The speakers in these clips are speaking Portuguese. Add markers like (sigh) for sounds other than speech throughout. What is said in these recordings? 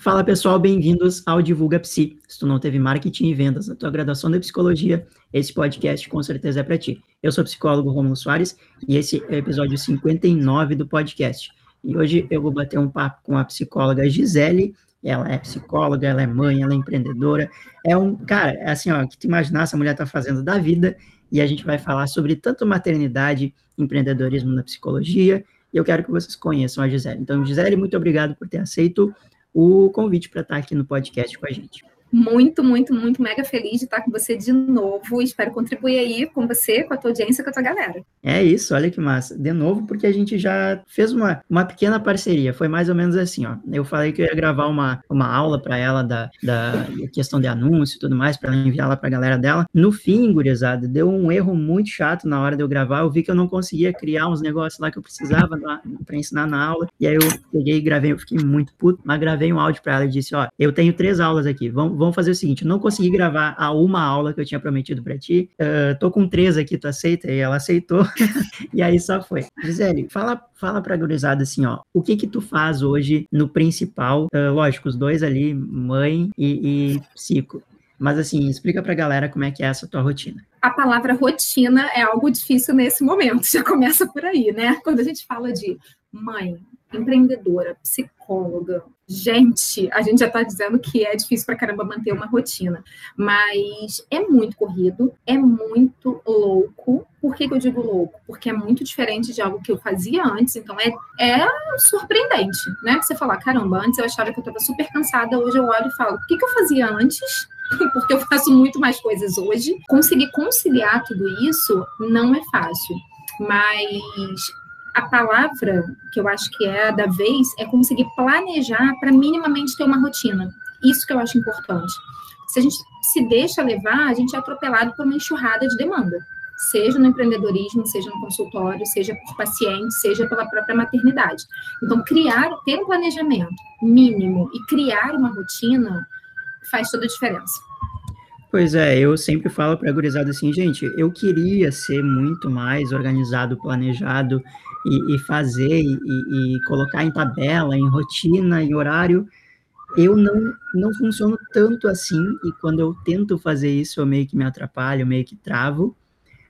Fala pessoal, bem-vindos ao Divulga Psi. Se tu não teve marketing e vendas na tua graduação de psicologia, esse podcast com certeza é para ti. Eu sou o psicólogo Romulo Soares e esse é o episódio 59 do podcast. E hoje eu vou bater um papo com a psicóloga Gisele. Ela é psicóloga, ela é mãe, ela é empreendedora. É um, cara, é assim, ó, que tu imaginar essa mulher tá fazendo da vida e a gente vai falar sobre tanto maternidade, empreendedorismo na psicologia, e eu quero que vocês conheçam a Gisele. Então, Gisele, muito obrigado por ter aceito o convite para estar aqui no podcast com a gente muito, muito, muito mega feliz de estar com você de novo. Espero contribuir aí com você, com a tua audiência, com a tua galera. É isso, olha que massa. De novo, porque a gente já fez uma, uma pequena parceria. Foi mais ou menos assim, ó. Eu falei que eu ia gravar uma, uma aula para ela da, da questão de anúncio e tudo mais, para ela enviar lá para a galera dela. No fim, gurizada, deu um erro muito chato na hora de eu gravar. Eu vi que eu não conseguia criar uns negócios lá que eu precisava para ensinar na aula. E aí eu peguei e gravei, eu fiquei muito puto, mas gravei um áudio para ela e disse: Ó, eu tenho três aulas aqui, vamos vamos fazer o seguinte: não consegui gravar a uma aula que eu tinha prometido para ti. Uh, tô com três aqui, tu aceita? E ela aceitou. (laughs) e aí só foi. Gisele, fala, fala pra gurizada assim, ó. O que que tu faz hoje no principal? Uh, lógico, os dois ali, mãe e, e psico. Mas assim, explica pra galera como é que é essa tua rotina. A palavra rotina é algo difícil nesse momento, (laughs) já começa por aí, né? Quando a gente fala de mãe, empreendedora, psicóloga. Gente, a gente já está dizendo que é difícil para caramba manter uma rotina, mas é muito corrido, é muito louco. Por que, que eu digo louco? Porque é muito diferente de algo que eu fazia antes, então é, é surpreendente, né? Você falar, caramba, antes eu achava que eu estava super cansada, hoje eu olho e falo, o que, que eu fazia antes? (laughs) Porque eu faço muito mais coisas hoje. Conseguir conciliar tudo isso não é fácil mas a palavra que eu acho que é a da vez é conseguir planejar para minimamente ter uma rotina. Isso que eu acho importante. Se a gente se deixa levar, a gente é atropelado por uma enxurrada de demanda, seja no empreendedorismo, seja no consultório, seja por paciente, seja pela própria maternidade. Então, criar, ter um planejamento mínimo e criar uma rotina faz toda a diferença. Pois é, eu sempre falo para a gurizada assim, gente, eu queria ser muito mais organizado, planejado e, e fazer e, e, colocar em tabela, em rotina, em horário. Eu não, não funciono tanto assim e quando eu tento fazer isso, eu meio que me atrapalho, meio que travo.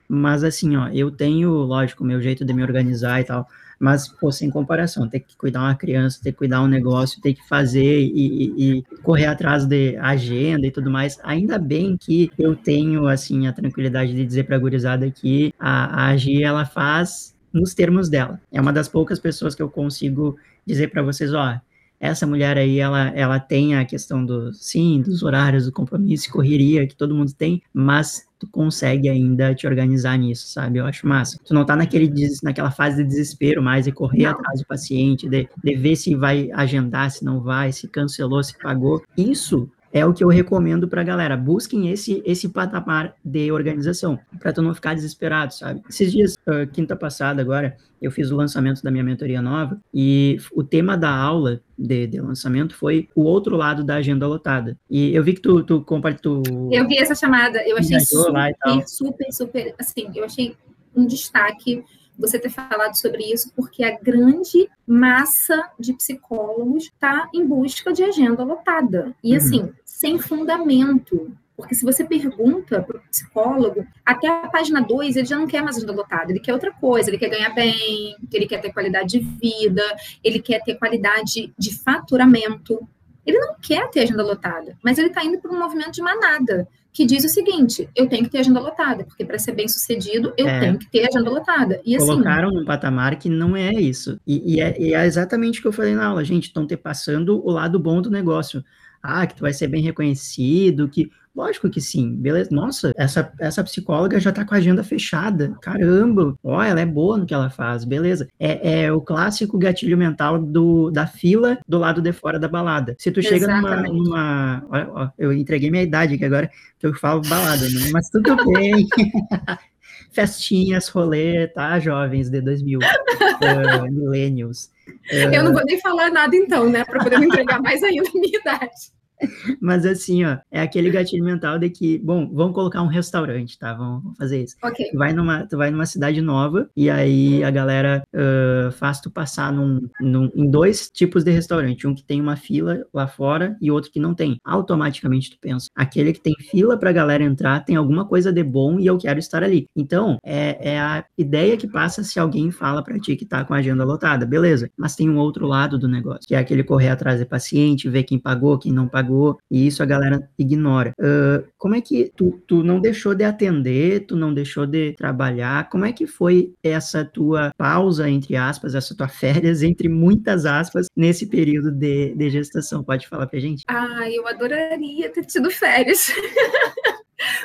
Mas assim, ó, eu tenho, lógico, meu jeito de me organizar e tal, mas, pô, sem comparação, ter que cuidar uma criança, ter que cuidar um negócio, ter que fazer e, e, e, correr atrás de agenda e tudo mais. Ainda bem que eu tenho, assim, a tranquilidade de dizer pra gurizada que a, a Agi, ela faz nos termos dela. É uma das poucas pessoas que eu consigo dizer para vocês, ó, essa mulher aí, ela, ela tem a questão do, sim, dos horários, do compromisso, correria que todo mundo tem, mas tu consegue ainda te organizar nisso, sabe? Eu acho massa. Tu não tá naquele, naquela fase de desespero mais, de correr não. atrás do paciente, de, de ver se vai agendar, se não vai, se cancelou, se pagou. Isso é o que eu recomendo para a galera. Busquem esse esse patamar de organização, para tu não ficar desesperado, sabe? Esses dias, uh, quinta passada agora, eu fiz o lançamento da minha mentoria nova e o tema da aula de, de lançamento foi o outro lado da agenda lotada. E eu vi que tu, tu compartilhou. Eu vi essa chamada, eu achei super, super, super, assim, eu achei um destaque você ter falado sobre isso, porque a grande massa de psicólogos está em busca de agenda lotada. E, uhum. assim, sem fundamento. Porque se você pergunta para o psicólogo, até a página 2, ele já não quer mais agenda lotada, ele quer outra coisa, ele quer ganhar bem, ele quer ter qualidade de vida, ele quer ter qualidade de faturamento. Ele não quer ter agenda lotada, mas ele está indo para um movimento de manada que diz o seguinte: eu tenho que ter agenda lotada, porque para ser bem sucedido, eu é. tenho que ter agenda lotada. E assim, Colocaram assim, num patamar que não é isso. E, e, é, e, é, exatamente o que eu falei na aula, gente. Estão te passando o lado bom do negócio. Ah, que tu vai ser bem reconhecido, que Lógico que sim, beleza. Nossa, essa, essa psicóloga já tá com a agenda fechada. Caramba, ó, ela é boa no que ela faz, beleza. É, é o clássico gatilho mental do, da fila do lado de fora da balada. Se tu chega numa. numa ó, ó, eu entreguei minha idade aqui agora, que eu falo balada, né? Mas tudo bem. (laughs) Festinhas, rolê, tá, jovens de 2000, uh, millennials. Uh, eu não vou nem falar nada então, né, para poder me entregar mais ainda a minha idade. (laughs) Mas assim, ó, é aquele gatilho mental de que, bom, vamos colocar um restaurante, tá? Vamos fazer isso. Tu vai numa, tu vai numa cidade nova e aí a galera uh, faz tu passar num, num, em dois tipos de restaurante. Um que tem uma fila lá fora e outro que não tem. Automaticamente tu pensa, aquele que tem fila pra galera entrar tem alguma coisa de bom e eu quero estar ali. Então, é, é a ideia que passa se alguém fala pra ti que tá com a agenda lotada. Beleza. Mas tem um outro lado do negócio, que é aquele correr atrás de paciente, ver quem pagou, quem não pagou, e isso a galera ignora. Uh, como é que tu, tu não deixou de atender, tu não deixou de trabalhar? Como é que foi essa tua pausa, entre aspas, essa tua (laughs) férias, entre muitas aspas, nesse período de, de gestação? Pode falar pra gente? Ah, eu adoraria ter tido férias. (laughs)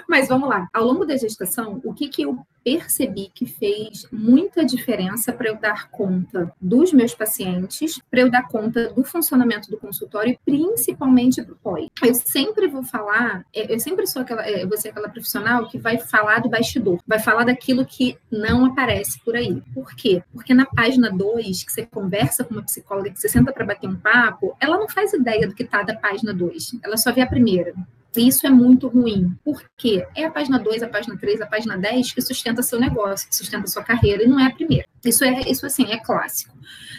Mas vamos lá. Ao longo da gestação, o que, que eu percebi que fez muita diferença para eu dar conta dos meus pacientes, para eu dar conta do funcionamento do consultório e principalmente do pós. Eu sempre vou falar, é, eu sempre sou aquela, é, você aquela profissional que vai falar do bastidor, vai falar daquilo que não aparece por aí. Por quê? Porque na página 2, que você conversa com uma psicóloga, que você senta para bater um papo, ela não faz ideia do que está da página 2, ela só vê a primeira. Isso é muito ruim. Por quê? É a página 2, a página 3, a página 10 que sustenta seu negócio, que sustenta sua carreira, e não é a primeira. Isso é, isso assim, é clássico.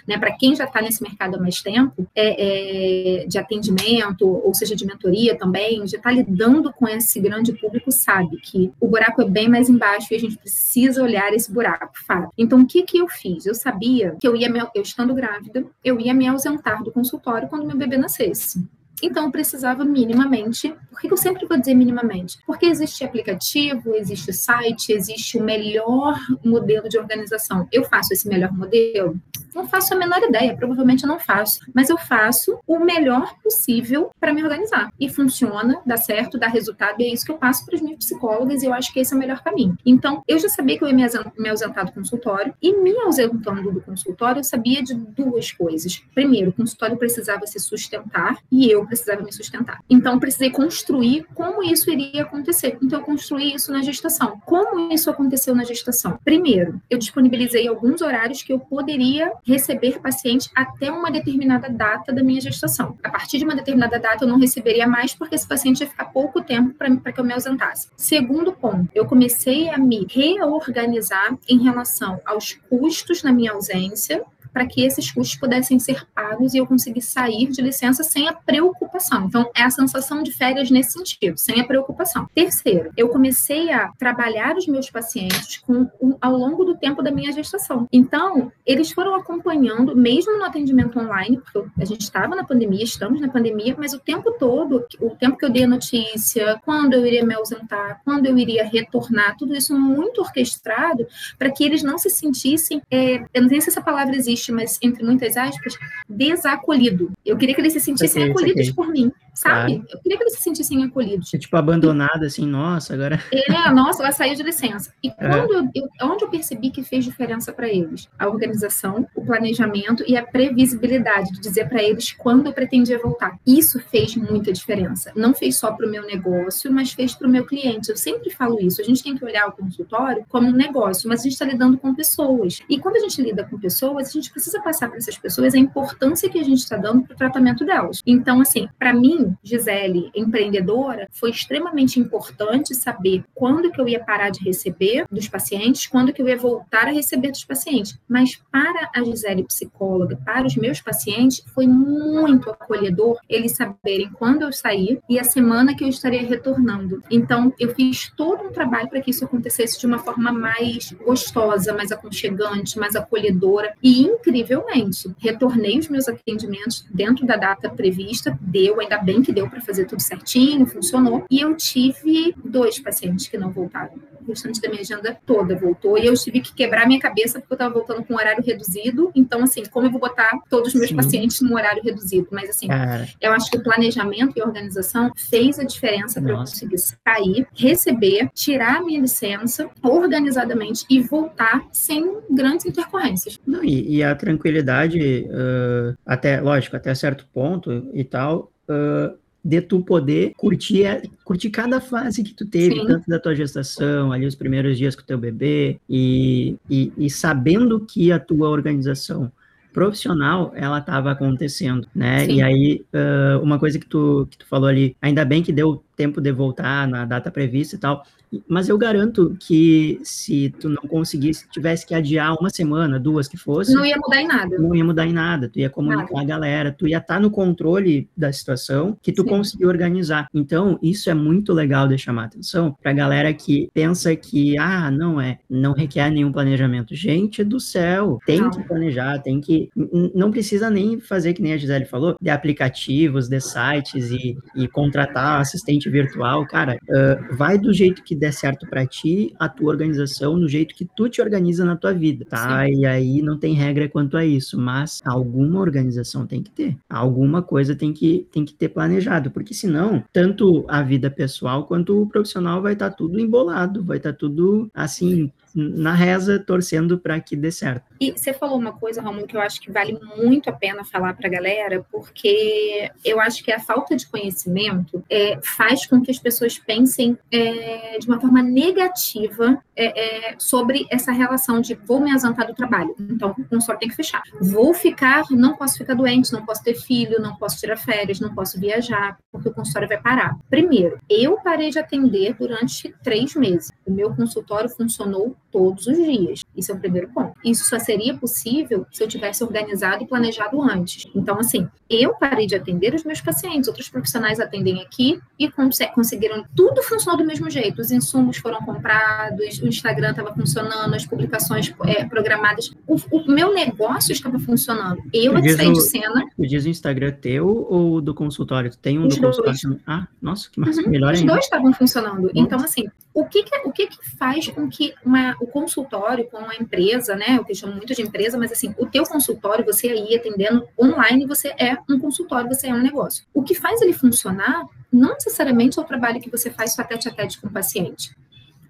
Né? Para quem já está nesse mercado há mais tempo, é, é, de atendimento, ou seja, de mentoria também, já está lidando com esse grande público, sabe que o buraco é bem mais embaixo e a gente precisa olhar esse buraco, fato. Então, o que, que eu fiz? Eu sabia que eu ia, me, eu estando grávida, eu ia me ausentar do consultório quando meu bebê nascesse. Então, eu precisava minimamente. Por que eu sempre vou dizer minimamente? Porque existe aplicativo, existe site, existe o melhor modelo de organização. Eu faço esse melhor modelo? Não faço a menor ideia, provavelmente eu não faço, mas eu faço o melhor possível para me organizar. E funciona, dá certo, dá resultado, e é isso que eu passo para as minhas psicólogas, e eu acho que esse é o melhor caminho. Então, eu já sabia que eu ia me ausentar do consultório, e me ausentando do consultório, eu sabia de duas coisas. Primeiro, o consultório precisava se sustentar, e eu precisava me sustentar. Então, precisei construir como isso iria acontecer. Então, eu construí isso na gestação. Como isso aconteceu na gestação? Primeiro, eu disponibilizei alguns horários que eu poderia receber paciente até uma determinada data da minha gestação. A partir de uma determinada data, eu não receberia mais, porque esse paciente ia ficar pouco tempo para que eu me ausentasse. Segundo ponto, eu comecei a me reorganizar em relação aos custos na minha ausência, para que esses custos pudessem ser pagos e eu conseguisse sair de licença sem a preocupação. Então, é a sensação de férias nesse sentido, sem a preocupação. Terceiro, eu comecei a trabalhar os meus pacientes com, ao longo do tempo da minha gestação. Então, eles foram acompanhando, mesmo no atendimento online, porque a gente estava na pandemia, estamos na pandemia, mas o tempo todo, o tempo que eu dei a notícia, quando eu iria me ausentar, quando eu iria retornar, tudo isso muito orquestrado para que eles não se sentissem, é, eu não sei se essa palavra existe, mas entre muitas aspas, desacolhido. Eu queria que eles se sentissem okay, acolhidos okay. por mim, sabe? Eu queria que eles se sentissem acolhidos. É, tipo, abandonado, assim, nossa, agora. (laughs) É, nossa, ela saiu de licença. E quando é. eu, eu, onde eu percebi que fez diferença para eles? A organização, o planejamento e a previsibilidade de dizer para eles quando eu pretendia voltar. Isso fez muita diferença. Não fez só para o meu negócio, mas fez para o meu cliente. Eu sempre falo isso. A gente tem que olhar o consultório como um negócio, mas a gente está lidando com pessoas. E quando a gente lida com pessoas, a gente precisa passar para essas pessoas a importância que a gente está dando para o tratamento delas. Então, assim, para mim, Gisele, empreendedora, foi extremamente importante saber quando que eu ia parar de receber dos pacientes, quando que eu ia voltar a receber dos pacientes. Mas para a Gisele psicóloga, para os meus pacientes, foi muito acolhedor eles saberem quando eu sair e a semana que eu estaria retornando. Então, eu fiz todo um trabalho para que isso acontecesse de uma forma mais gostosa, mais aconchegante, mais acolhedora e incrivelmente, retornei os meus atendimentos dentro da data prevista, deu, ainda bem que deu para fazer tudo certinho, funcionou. E eu tive dois pacientes que não voltaram. O restante da minha agenda toda voltou. E eu tive que quebrar minha cabeça porque eu estava voltando com um horário reduzido. Então, assim, como eu vou botar todos os meus Sim. pacientes num horário reduzido? Mas, assim, Cara. eu acho que o planejamento e a organização fez a diferença para eu conseguir sair, receber, tirar a minha licença organizadamente e voltar sem grandes intercorrências. Não, e, e a tranquilidade, uh, até, lógico, até certo ponto e tal, uh, de tu poder curtir, curtir cada fase que tu teve, Sim. tanto da tua gestação, ali os primeiros dias com o teu bebê, e, e, e sabendo que a tua organização profissional, ela estava acontecendo, né? Sim. E aí, uh, uma coisa que tu, que tu falou ali, ainda bem que deu tempo de voltar na data prevista e tal, mas eu garanto que se tu não conseguisse, tivesse que adiar uma semana, duas que fosse. Não ia mudar em nada. Não ia mudar em nada. Tu ia comunicar nada. a galera, tu ia estar tá no controle da situação que tu Sim. conseguiu organizar. Então, isso é muito legal de chamar atenção pra galera que pensa que, ah, não é, não requer nenhum planejamento. Gente do céu, tem não. que planejar, tem que. Não precisa nem fazer que nem a Gisele falou, de aplicativos, de sites e, e contratar assistente virtual. Cara, uh, vai do jeito que der certo para ti, a tua organização, no jeito que tu te organiza na tua vida, tá? Sim. E aí não tem regra quanto a isso, mas alguma organização tem que ter. Alguma coisa tem que, tem que ter planejado, porque senão, tanto a vida pessoal quanto o profissional vai estar tá tudo embolado, vai estar tá tudo assim, na reza, torcendo para que dê certo. E você falou uma coisa, Romulo, que eu acho que vale muito a pena falar para a galera, porque eu acho que a falta de conhecimento é, faz com que as pessoas pensem é, de uma forma negativa é, é sobre essa relação de vou me ausentar do trabalho, então o consórcio tem que fechar. Vou ficar, não posso ficar doente, não posso ter filho, não posso tirar férias, não posso viajar, porque o consultório vai parar. Primeiro, eu parei de atender durante três meses. O meu consultório funcionou todos os dias. Isso é o primeiro ponto. Isso só seria possível se eu tivesse organizado e planejado antes. Então, assim, eu parei de atender os meus pacientes, outros profissionais atendem aqui e cons conseguiram. Tudo funcionou do mesmo jeito. Os insumos foram comprados, o Instagram estava funcionando, as publicações é, programadas. O, o, meu negócio estava funcionando. Eu é que saí de cena. Tu diz o Instagram teu ou do consultório? Tem um os do dois. consultório? Ah, nossa, que massa. Uhum. Melhor Os ainda. dois estavam funcionando. Então, assim, o que, que o que, que faz com que uma, o consultório com a empresa, né? O que eu chamo muito de empresa, mas assim, o teu consultório, você aí atendendo online, você é um consultório, você é um negócio. O que faz ele funcionar não necessariamente é o trabalho que você faz só tete a tete com o paciente.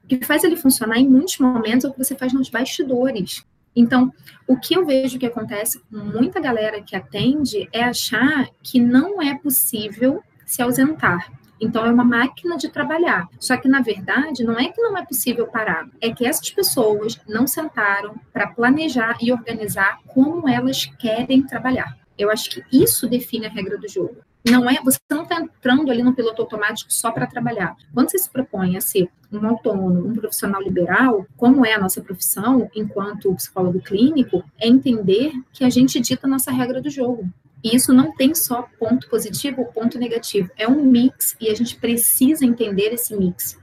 O que faz ele funcionar em muitos momentos é o que você faz nos bastidores. Então, o que eu vejo que acontece com muita galera que atende é achar que não é possível se ausentar. Então, é uma máquina de trabalhar. Só que, na verdade, não é que não é possível parar, é que essas pessoas não sentaram para planejar e organizar como elas querem trabalhar. Eu acho que isso define a regra do jogo. Não é, você não está entrando ali no piloto automático só para trabalhar. Quando você se propõe a ser um autônomo, um profissional liberal, como é a nossa profissão enquanto psicólogo clínico, é entender que a gente dita a nossa regra do jogo. E isso não tem só ponto positivo ou ponto negativo, é um mix e a gente precisa entender esse mix.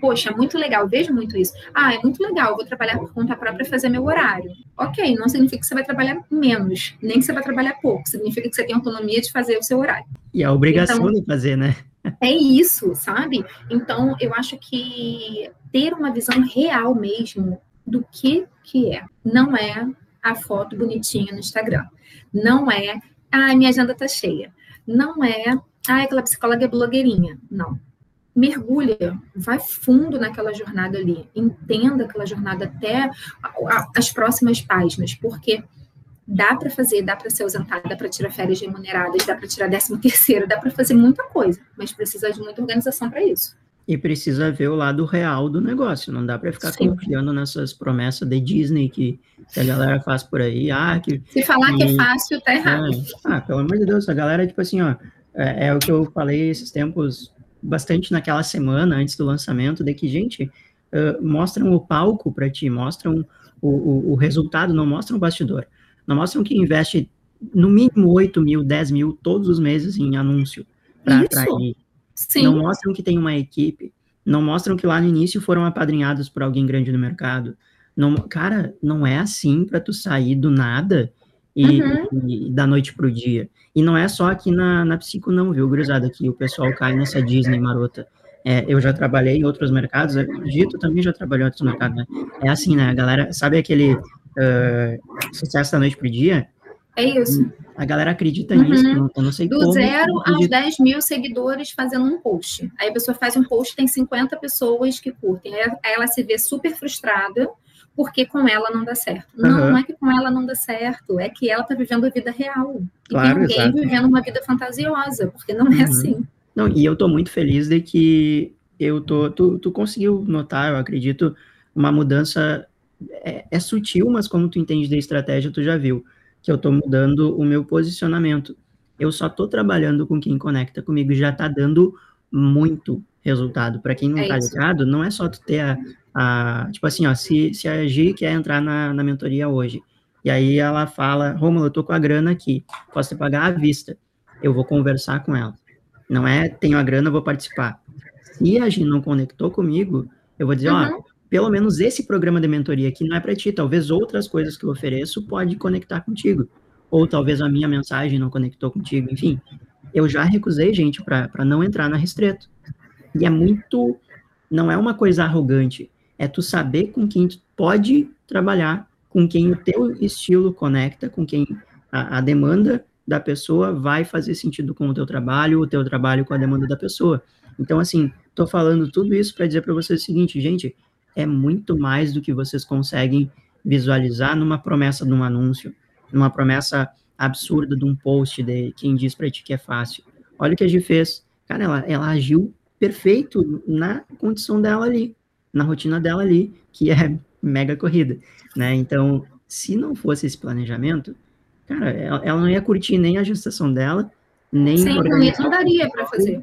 Poxa, muito legal, vejo muito isso. Ah, é muito legal, vou trabalhar por conta própria e fazer meu horário. Ok, não significa que você vai trabalhar menos, nem que você vai trabalhar pouco, significa que você tem autonomia de fazer o seu horário. E a obrigação então, de fazer, né? É isso, sabe? Então, eu acho que ter uma visão real mesmo do que que é. Não é a foto bonitinha no Instagram. Não é ah, minha agenda tá cheia. Não é, ah, aquela psicóloga é blogueirinha. Não. Mergulha, vai fundo naquela jornada ali, entenda aquela jornada até as próximas páginas, porque dá para fazer, dá para ser ausentada, dá para tirar férias remuneradas, dá para tirar décimo (laughs) terceiro, dá para fazer muita coisa, mas precisa de muita organização para isso. E precisa ver o lado real do negócio. Não dá para ficar Sim. confiando nessas promessas de Disney que, que, a galera faz por aí. Ah, que, Se falar que, que é fácil, tá errado. É, ah, pelo amor de Deus, a galera, tipo assim, ó, é, é, o que eu falei esses tempos, bastante naquela semana antes do lançamento, de que, gente, uh, mostram o palco para ti, mostram o, o, o, resultado, não mostram o bastidor. Não mostram que investe no mínimo 8 mil, 10 mil todos os meses em anúncio para atrair Sim. Não mostram que tem uma equipe. Não mostram que lá no início foram apadrinhados por alguém grande no mercado. Não, cara, não é assim para tu sair do nada e, uhum. e, da noite pro dia. E não é só aqui na, na Psico, não, viu, gurizada, que o pessoal cai nessa Disney marota. É, eu já trabalhei em outros mercados, Dito também já trabalhou em outros mercados, né? É assim, né, a galera, sabe aquele uh, sucesso da noite pro dia? É isso. A galera acredita uhum. nisso, eu não sei Do como. Do zero aos 10 mil seguidores fazendo um post. Aí a pessoa faz um post, tem 50 pessoas que curtem. Aí ela se vê super frustrada, porque com ela não dá certo. Uhum. Não, não é que com ela não dá certo, é que ela está vivendo a vida real. E claro, tem alguém exato. vivendo uma vida fantasiosa, porque não é uhum. assim. Não, e eu estou muito feliz de que eu tô. Tu, tu conseguiu notar, eu acredito, uma mudança. É, é sutil, mas como tu entende da estratégia, tu já viu que eu estou mudando o meu posicionamento. Eu só estou trabalhando com quem conecta comigo e já está dando muito resultado. Para quem não está é ligado, não é só tu ter a, a, tipo assim, ó, se, se a Gi quer entrar na, na mentoria hoje, e aí ela fala, Romulo, eu tô com a grana aqui, posso te pagar à vista, eu vou conversar com ela. Não é, tenho a grana, vou participar. Se a Gi não conectou comigo, eu vou dizer, uhum. ó, pelo menos esse programa de mentoria aqui não é para ti, talvez outras coisas que eu ofereço pode conectar contigo, ou talvez a minha mensagem não conectou contigo, enfim. Eu já recusei gente para não entrar na Restreto. E é muito, não é uma coisa arrogante, é tu saber com quem tu pode trabalhar, com quem o teu estilo conecta, com quem a, a demanda da pessoa vai fazer sentido com o teu trabalho, o teu trabalho com a demanda da pessoa. Então, assim, tô falando tudo isso para dizer para vocês o seguinte, gente, é muito mais do que vocês conseguem visualizar numa promessa de um anúncio, numa promessa absurda de um post de quem diz para ti que é fácil. Olha o que a gente fez. Cara, ela, ela agiu perfeito na condição dela ali, na rotina dela ali, que é mega corrida, né? Então, se não fosse esse planejamento, cara, ela, ela não ia curtir nem a gestação dela, nem Sim, não daria para fazer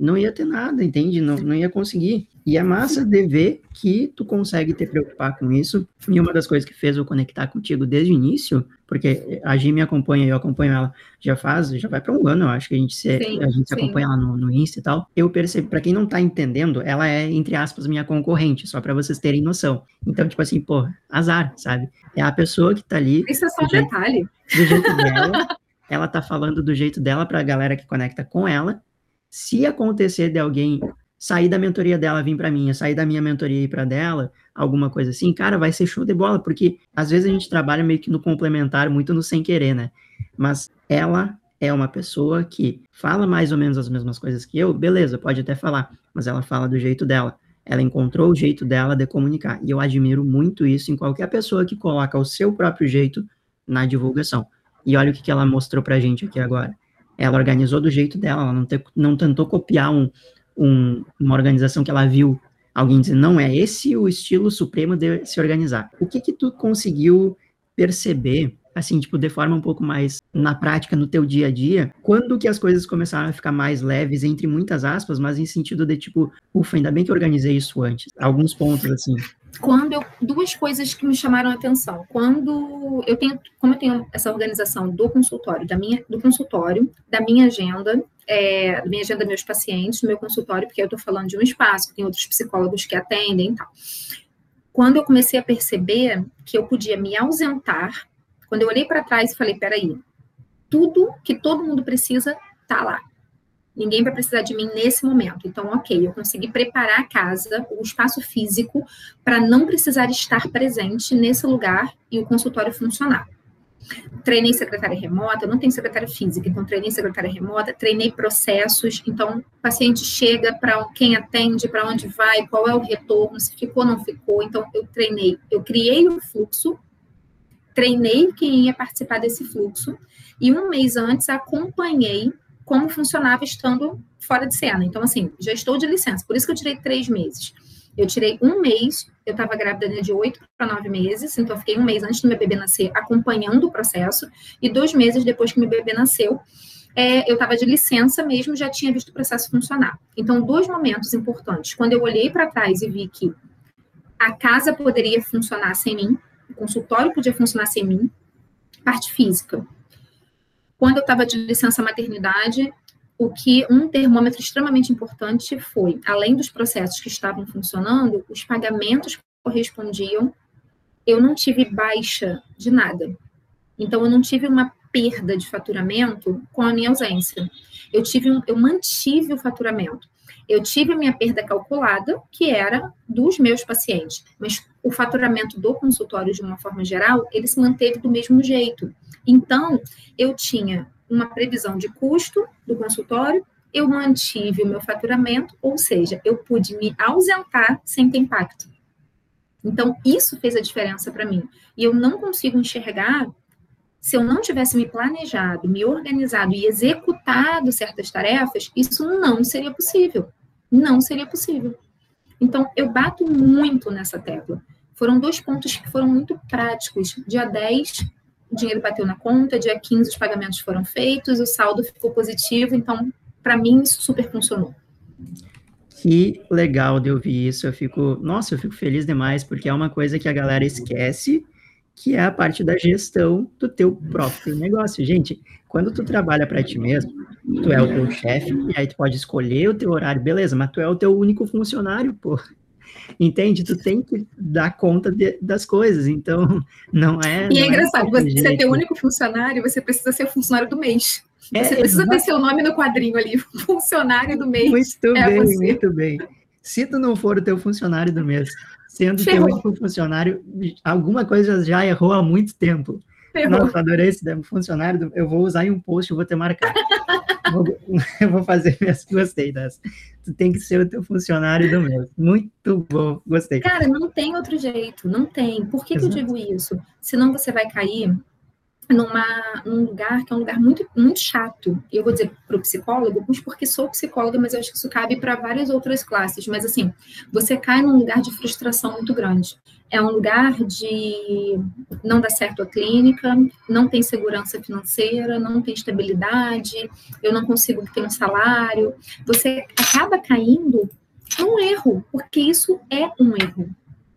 não ia ter nada, entende? Não, não ia conseguir. E é massa de ver que tu consegue te preocupar com isso. E uma das coisas que fez eu conectar contigo desde o início, porque a Gi me acompanha, eu acompanho ela já faz, já vai para um ano, eu acho que a gente se, sim, a gente se acompanha lá no, no Insta e tal. Eu percebo, para quem não tá entendendo, ela é, entre aspas, minha concorrente, só para vocês terem noção. Então, tipo assim, pô, azar, sabe? É a pessoa que tá ali. Isso é só um detalhe. Do jeito dela. ela tá falando do jeito dela para a galera que conecta com ela, se acontecer de alguém sair da mentoria dela vir para mim, sair da minha mentoria e ir para dela, alguma coisa assim, cara, vai ser show de bola, porque às vezes a gente trabalha meio que no complementar, muito no sem querer, né? Mas ela é uma pessoa que fala mais ou menos as mesmas coisas que eu, beleza, pode até falar, mas ela fala do jeito dela. Ela encontrou o jeito dela de comunicar. E eu admiro muito isso em qualquer pessoa que coloca o seu próprio jeito na divulgação. E olha o que, que ela mostrou pra gente aqui agora. Ela organizou do jeito dela, ela não, te, não tentou copiar um, um, uma organização que ela viu alguém dizer, não, é esse o estilo supremo de se organizar. O que que tu conseguiu perceber, assim, tipo, de forma um pouco mais na prática, no teu dia a dia, quando que as coisas começaram a ficar mais leves, entre muitas aspas, mas em sentido de, tipo, ufa, ainda bem que eu organizei isso antes. Alguns pontos, assim quando eu, duas coisas que me chamaram a atenção. Quando eu tenho, como eu tenho essa organização do consultório, da minha, do consultório, da minha agenda, é, da minha agenda meus pacientes, do meu consultório, porque eu estou falando de um espaço, tem outros psicólogos que atendem e tal. Quando eu comecei a perceber que eu podia me ausentar, quando eu olhei para trás e falei, peraí, tudo que todo mundo precisa tá lá. Ninguém vai precisar de mim nesse momento. Então, ok, eu consegui preparar a casa, o espaço físico, para não precisar estar presente nesse lugar e o consultório funcionar. Treinei secretária remota, não tenho secretária física, então treinei secretária remota, treinei processos, então o paciente chega para quem atende, para onde vai, qual é o retorno, se ficou ou não ficou. Então eu treinei, eu criei o fluxo, treinei quem ia participar desse fluxo e um mês antes acompanhei como funcionava estando fora de cena. Então, assim, já estou de licença, por isso que eu tirei três meses. Eu tirei um mês, eu estava grávida de oito para nove meses, então eu fiquei um mês antes do meu bebê nascer acompanhando o processo, e dois meses depois que meu bebê nasceu, é, eu estava de licença mesmo, já tinha visto o processo funcionar. Então, dois momentos importantes. Quando eu olhei para trás e vi que a casa poderia funcionar sem mim, o consultório podia funcionar sem mim, parte física. Quando eu estava de licença maternidade, o que um termômetro extremamente importante foi, além dos processos que estavam funcionando, os pagamentos correspondiam. Eu não tive baixa de nada. Então, eu não tive uma perda de faturamento com a minha ausência. Eu tive um, eu mantive o faturamento. Eu tive a minha perda calculada, que era dos meus pacientes, mas o faturamento do consultório, de uma forma geral, ele se manteve do mesmo jeito. Então, eu tinha uma previsão de custo do consultório, eu mantive o meu faturamento, ou seja, eu pude me ausentar sem ter impacto. Então, isso fez a diferença para mim. E eu não consigo enxergar se eu não tivesse me planejado, me organizado e executado certas tarefas, isso não seria possível. Não seria possível. Então, eu bato muito nessa tecla. Foram dois pontos que foram muito práticos. Dia 10, o dinheiro bateu na conta, dia 15 os pagamentos foram feitos, o saldo ficou positivo, então, para mim, isso super funcionou. Que legal de ouvir isso. Eu fico, nossa, eu fico feliz demais, porque é uma coisa que a galera esquece, que é a parte da gestão do teu próprio negócio. Gente, quando tu trabalha para ti mesmo, tu é o teu chefe, e aí tu pode escolher o teu horário, beleza, mas tu é o teu único funcionário, pô. Entende? Tu tem que dar conta de, das coisas, então não é. E é não é engraçado, é você ser o único funcionário, você precisa ser o funcionário do mês. É, você precisa ter seu nome no quadrinho ali, funcionário do mês. Muito é bem, você. muito bem. Se tu não for o teu funcionário do mês, sendo Ferrou. teu único funcionário, alguma coisa já errou há muito tempo. Ferrou. Nossa, adorei esse funcionário. Eu vou usar em um post, eu vou ter marcado. (laughs) vou, (laughs) eu vou fazer minhas. Gostei dessa. Tu tem que ser o teu funcionário do mês. Muito bom, gostei. Cara, não tem outro jeito, não tem. Por que, que eu digo isso? Senão você vai cair numa, num lugar que é um lugar muito, muito chato. E eu vou dizer para o psicólogo, porque sou psicóloga, mas eu acho que isso cabe para várias outras classes. Mas assim, você cai num lugar de frustração muito grande. É um lugar de não dar certo a clínica, não tem segurança financeira, não tem estabilidade, eu não consigo ter um salário. Você acaba caindo num erro, porque isso é um erro.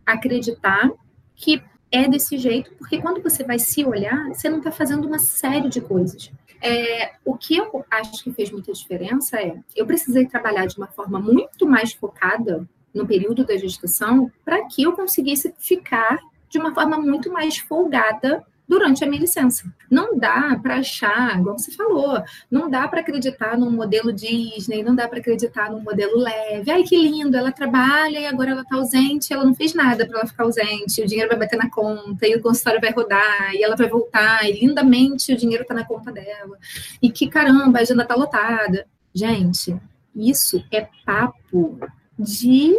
Acreditar que é desse jeito, porque quando você vai se olhar, você não está fazendo uma série de coisas. É, o que eu acho que fez muita diferença é eu precisei trabalhar de uma forma muito mais focada no período da gestação para que eu conseguisse ficar de uma forma muito mais folgada durante a minha licença. Não dá para achar, igual você falou, não dá para acreditar num modelo Disney, não dá para acreditar num modelo leve. Ai, que lindo, ela trabalha e agora ela está ausente, ela não fez nada para ela ficar ausente, o dinheiro vai bater na conta, e o consultório vai rodar, e ela vai voltar, e lindamente o dinheiro está na conta dela. E que caramba, a agenda está lotada. Gente, isso é papo de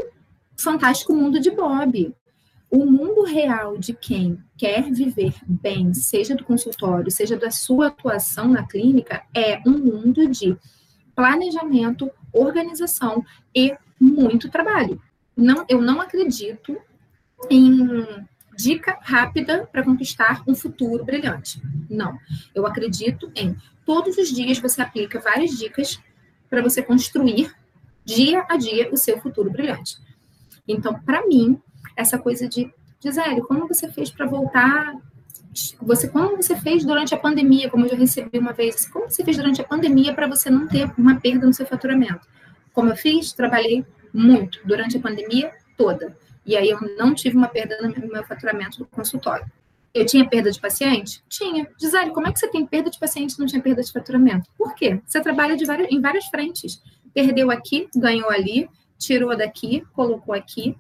fantástico mundo de Bob o mundo real de quem quer viver bem, seja do consultório, seja da sua atuação na clínica, é um mundo de planejamento, organização e muito trabalho. Não, eu não acredito em dica rápida para conquistar um futuro brilhante. Não. Eu acredito em todos os dias você aplica várias dicas para você construir dia a dia o seu futuro brilhante. Então, para mim, essa coisa de, Gisele, como você fez para voltar? Você, como você fez durante a pandemia, como eu já recebi uma vez, como você fez durante a pandemia para você não ter uma perda no seu faturamento? Como eu fiz, trabalhei muito durante a pandemia toda. E aí eu não tive uma perda no meu faturamento do consultório. Eu tinha perda de paciente? Tinha. Gisele, como é que você tem perda de paciente e não tinha perda de faturamento? Por quê? Você trabalha várias, em várias frentes. Perdeu aqui, ganhou ali, tirou daqui, colocou aqui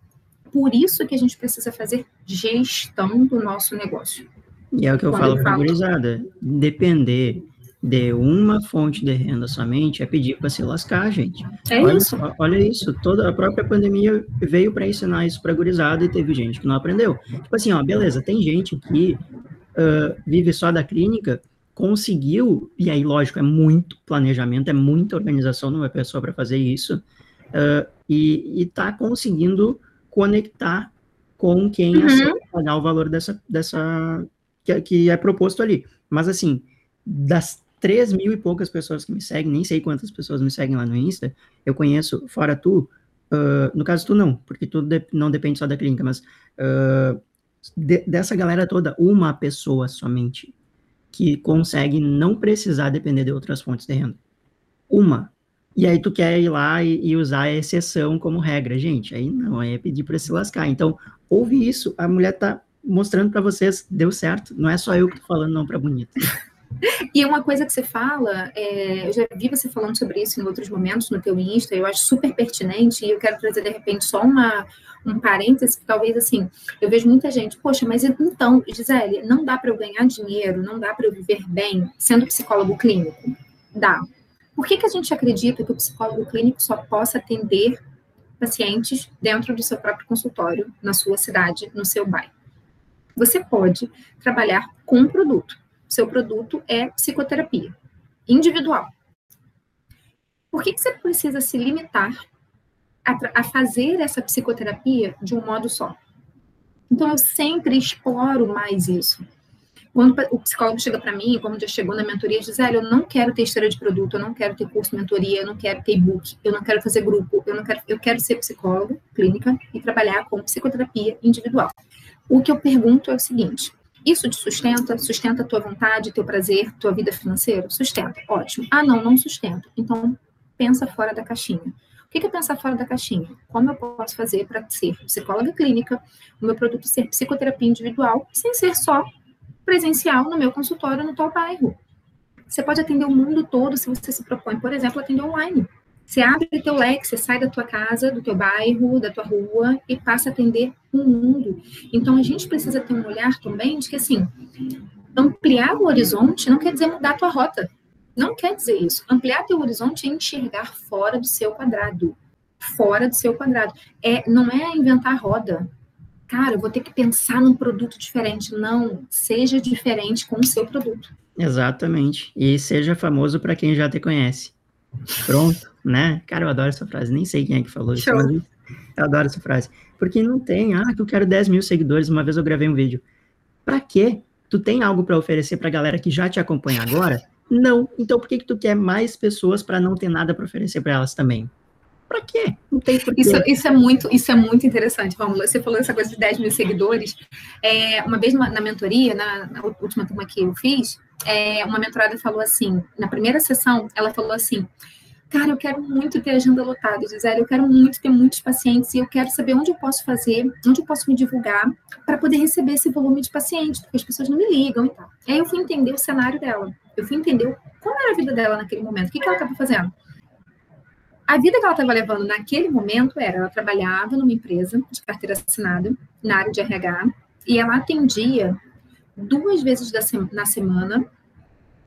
por isso que a gente precisa fazer gestão do nosso negócio. E é o que eu Quando falo para a gurizada, depender de uma fonte de renda somente é pedir para se lascar, gente. É olha, isso. Olha isso, toda a própria pandemia veio para ensinar isso para a gurizada e teve gente que não aprendeu. Tipo assim, ó, beleza, tem gente que uh, vive só da clínica, conseguiu, e aí, lógico, é muito planejamento, é muita organização numa pessoa para fazer isso, uh, e está conseguindo conectar com quem uhum. aceita pagar o valor dessa, dessa que, que, é proposto ali. Mas assim, das três mil e poucas pessoas que me seguem, nem sei quantas pessoas me seguem lá no Insta, eu conheço, fora tu, uh, no caso tu não, porque tu de, não depende só da clínica, mas uh, de, dessa galera toda, uma pessoa somente que consegue não precisar depender de outras fontes de renda. Uma. E aí tu quer ir lá e, e, usar a exceção como regra, gente. Aí não, aí é pedir para se lascar. Então, ouve isso, a mulher tá mostrando para vocês, deu certo. Não é só eu que tô falando não para bonita. (laughs) E uma coisa que você fala, é, eu já vi você falando sobre isso em outros momentos no teu Insta, eu acho super pertinente, e eu quero trazer de repente só uma, um parêntese, que talvez assim, eu vejo muita gente, poxa, mas então, Gisele, não dá para eu ganhar dinheiro, não dá para eu viver bem sendo psicólogo clínico? Dá, por que, que a gente acredita que o psicólogo clínico só possa atender pacientes dentro do seu próprio consultório, na sua cidade, no seu bairro? Você pode trabalhar com um produto. Seu produto é psicoterapia individual. Por que, que você precisa se limitar a, a fazer essa psicoterapia de um modo só? Então, eu sempre exploro mais isso. Quando o psicólogo chega para mim, como já chegou na mentoria, diz: eu não quero ter história de produto, eu não quero ter curso de mentoria, eu não quero ter e-book, eu não quero fazer grupo, eu não quero, eu quero ser psicólogo clínica e trabalhar com psicoterapia individual. O que eu pergunto é o seguinte: isso te sustenta? Sustenta a tua vontade, teu prazer, tua vida financeira? Sustenta. Ótimo. Ah, não, não sustenta. Então, pensa fora da caixinha. O que é pensar fora da caixinha? Como eu posso fazer para ser psicóloga clínica, o meu produto ser psicoterapia individual, sem ser só presencial no meu consultório no teu bairro. Você pode atender o mundo todo se você se propõe, por exemplo, atender online. Você abre teu leque, você sai da tua casa, do teu bairro, da tua rua e passa a atender o mundo. Então a gente precisa ter um olhar também de que assim, ampliar o horizonte não quer dizer mudar a tua rota. Não quer dizer isso. Ampliar teu horizonte é enxergar fora do seu quadrado. Fora do seu quadrado. É, não é inventar roda cara, eu vou ter que pensar num produto diferente. Não, seja diferente com o seu produto. Exatamente. E seja famoso para quem já te conhece. Pronto, (laughs) né? Cara, eu adoro essa frase. Nem sei quem é que falou isso, mas eu adoro essa frase. Porque não tem, ah, que eu quero 10 mil seguidores. Uma vez eu gravei um vídeo. Pra quê? Tu tem algo para oferecer pra galera que já te acompanha agora? Não. Então por que que tu quer mais pessoas para não ter nada para oferecer para elas também? Para quê? Não tem porquê. Isso, isso, é muito, isso é muito interessante, Vamos Você falou essa coisa de 10 mil seguidores. É, uma vez na, na mentoria, na, na, última turma que eu fiz, é, uma mentorada falou assim, na primeira sessão, ela falou assim, cara, eu quero muito ter agenda lotada, Gisele, eu quero muito ter muitos pacientes e eu quero saber onde eu posso fazer, onde eu posso me divulgar para poder receber esse volume de pacientes, porque as pessoas não me ligam e tal. Aí eu fui entender o cenário dela, eu fui entender como era a vida dela naquele momento, o que, que ela estava fazendo. A vida que ela estava levando naquele momento era, ela trabalhava numa empresa de carteira assinada, na área de RH, e ela atendia duas vezes na semana,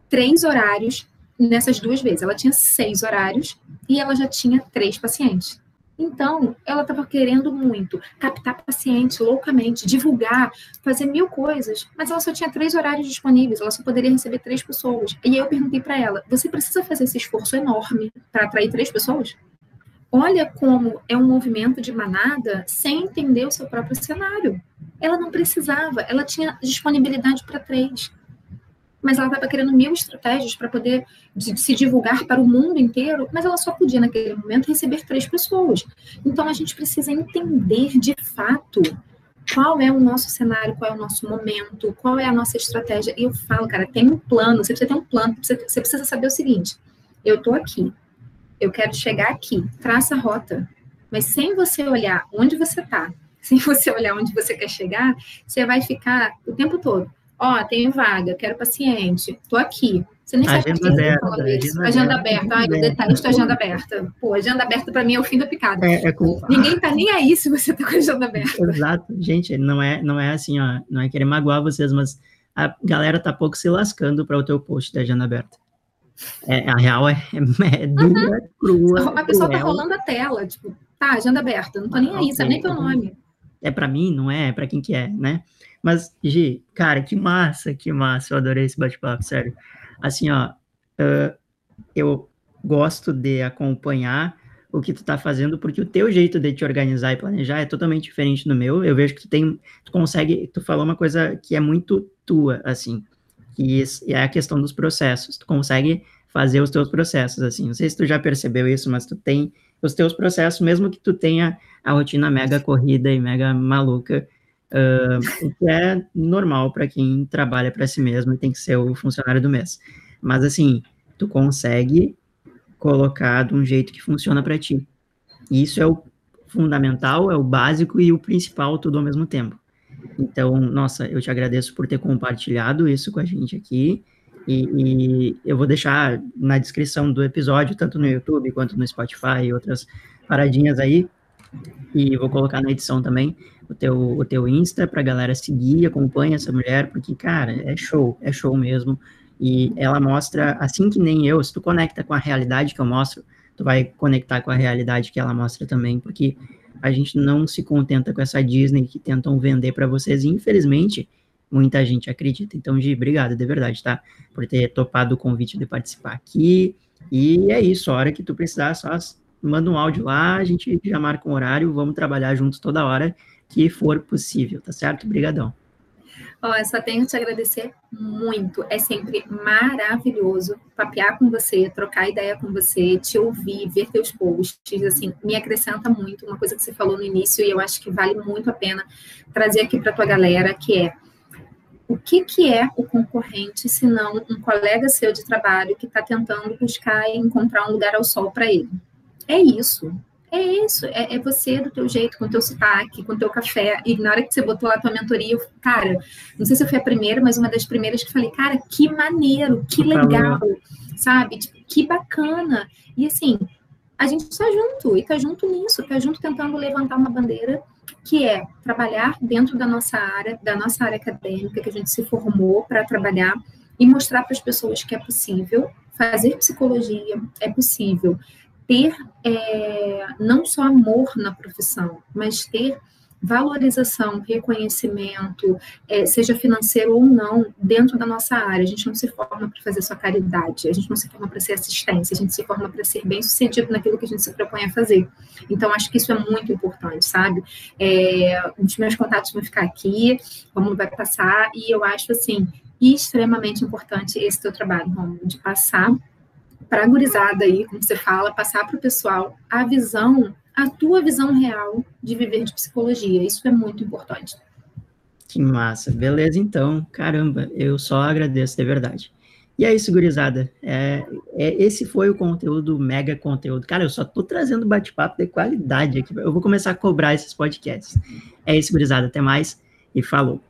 três horários nessas duas vezes. Ela tinha seis horários e ela já tinha três pacientes. Então, ela estava querendo muito captar paciente loucamente, divulgar, fazer mil coisas, mas ela só tinha três horários disponíveis, ela só poderia receber três pessoas. E eu perguntei para ela: você precisa fazer esse esforço enorme para atrair três pessoas? Olha como é um movimento de manada sem entender o seu próprio cenário. Ela não precisava, ela tinha disponibilidade para três mas ela estava querendo mil estratégias para poder de, se divulgar para o mundo inteiro, mas ela só podia, naquele momento, receber três pessoas. Então, a gente precisa entender de fato qual é o nosso cenário, qual é o nosso momento, qual é a nossa estratégia. E eu falo, cara, tem um plano, você precisa ter um plano, você precisa saber o seguinte: eu estou aqui, eu quero chegar aqui, traça a rota, mas sem você olhar onde você está, (laughs) sem você olhar onde você quer chegar, você vai ficar o tempo todo Ó, oh, tenho vaga, quero paciente, tô aqui. Você nem sabe agenda aberta, agenda, agenda aberta. Ai, eu detesto agenda aberta. Pô, agenda aberta para mim é o fim da picada. É, é com... Ninguém tá nem aí se você tá com agenda aberta. Exato. Gente, não é, não é assim, ó, não é querer magoar vocês, mas a galera tá pouco se lascando para o teu post da agenda aberta. É, a real é, é dura, uhum. crua. A pessoa tá cruel. tá rolando a tela, tipo, tá, agenda aberta, não tô nem aí, sabe nem teu nome. É para mim, não é? É para quem que é, né? Mas, Gi, cara, que massa, que massa. Eu adorei esse bate-papo, sério. Assim, ó, uh, eu gosto de acompanhar o que tu tá fazendo, porque o teu jeito de te organizar e planejar é totalmente diferente do meu. Eu vejo que tu tem, tu consegue, tu falou uma coisa que é muito tua, assim, que é a questão dos processos. Tu consegue fazer os teus processos, assim. Não sei se tu já percebeu isso, mas tu tem os teus processos, mesmo que tu tenha a rotina mega corrida e mega maluca, uh, o que é normal para quem trabalha para si mesmo e tem que ser o funcionário do mês. Mas assim, tu consegue colocar de um jeito que funciona para ti. E isso é o fundamental, é o básico e o principal tudo ao mesmo tempo. Então, nossa, eu te agradeço por ter compartilhado isso com a gente aqui. E, e, eu vou deixar na descrição do episódio, tanto no YouTube quanto no Spotify e outras paradinhas aí. E vou colocar na edição também o teu, o teu Insta pra galera seguir, acompanha essa mulher, porque, cara, é show, é show mesmo. E ela mostra, assim que nem eu, se tu conecta com a realidade que eu mostro, tu vai conectar com a realidade que ela mostra também, porque a gente não se contenta com essa Disney que tentam vender para vocês, e infelizmente muita gente acredita. Então, Gi, obrigado de verdade, tá? Por ter topado o convite de participar aqui. E é isso, a hora que tu precisar, só manda um áudio lá, a gente já marca um horário, vamos trabalhar juntos toda hora que for possível, tá certo? Obrigadão. Ó, eu só tenho que te agradecer muito. É sempre maravilhoso papear com você, trocar ideia com você, te ouvir, ver teus posts, assim, me acrescenta muito. Uma coisa que você falou no início e eu acho que vale muito a pena trazer aqui para tua galera, que é o que, que é o concorrente, se não um colega seu de trabalho que está tentando buscar e encontrar um lugar ao sol para ele? É isso. É isso, é, é, você do teu jeito, com o teu sotaque, com o teu café. E na hora que você botou lá a tua mentoria, eu, cara, não sei se eu fui a primeira, mas uma das primeiras que falei, cara, que maneiro, que legal, sabe? Tipo, que bacana. E assim, a gente está junto, e está junto nisso, está junto tentando levantar uma bandeira que é trabalhar dentro da nossa área, da nossa área acadêmica, que a gente se formou para trabalhar e mostrar para as pessoas que é possível fazer psicologia, é possível ter é, não só amor na profissão, mas ter valorização, reconhecimento, é, seja financeiro ou não, dentro da nossa área. A gente não se forma para fazer só caridade, a gente não se forma para ser assistência, a gente se forma para ser bem sucedido naquilo que a gente se propõe a fazer. Então, acho que isso é muito importante, sabe? É, os meus contatos vão ficar aqui, como vai passar, e eu acho, assim, extremamente importante esse teu trabalho, Romulo, de passar para a gurizada aí, como você fala, passar para o pessoal a visão, a tua visão real de viver de psicologia. Isso é muito importante. Que massa. Beleza, então. Caramba, eu só agradeço de verdade. E é isso, gurizada. É, é, esse foi o conteúdo, mega conteúdo. Cara, eu só tô trazendo bate-papo de qualidade aqui. Eu vou começar a cobrar esses podcasts. É isso, gurizada. Até mais e falou.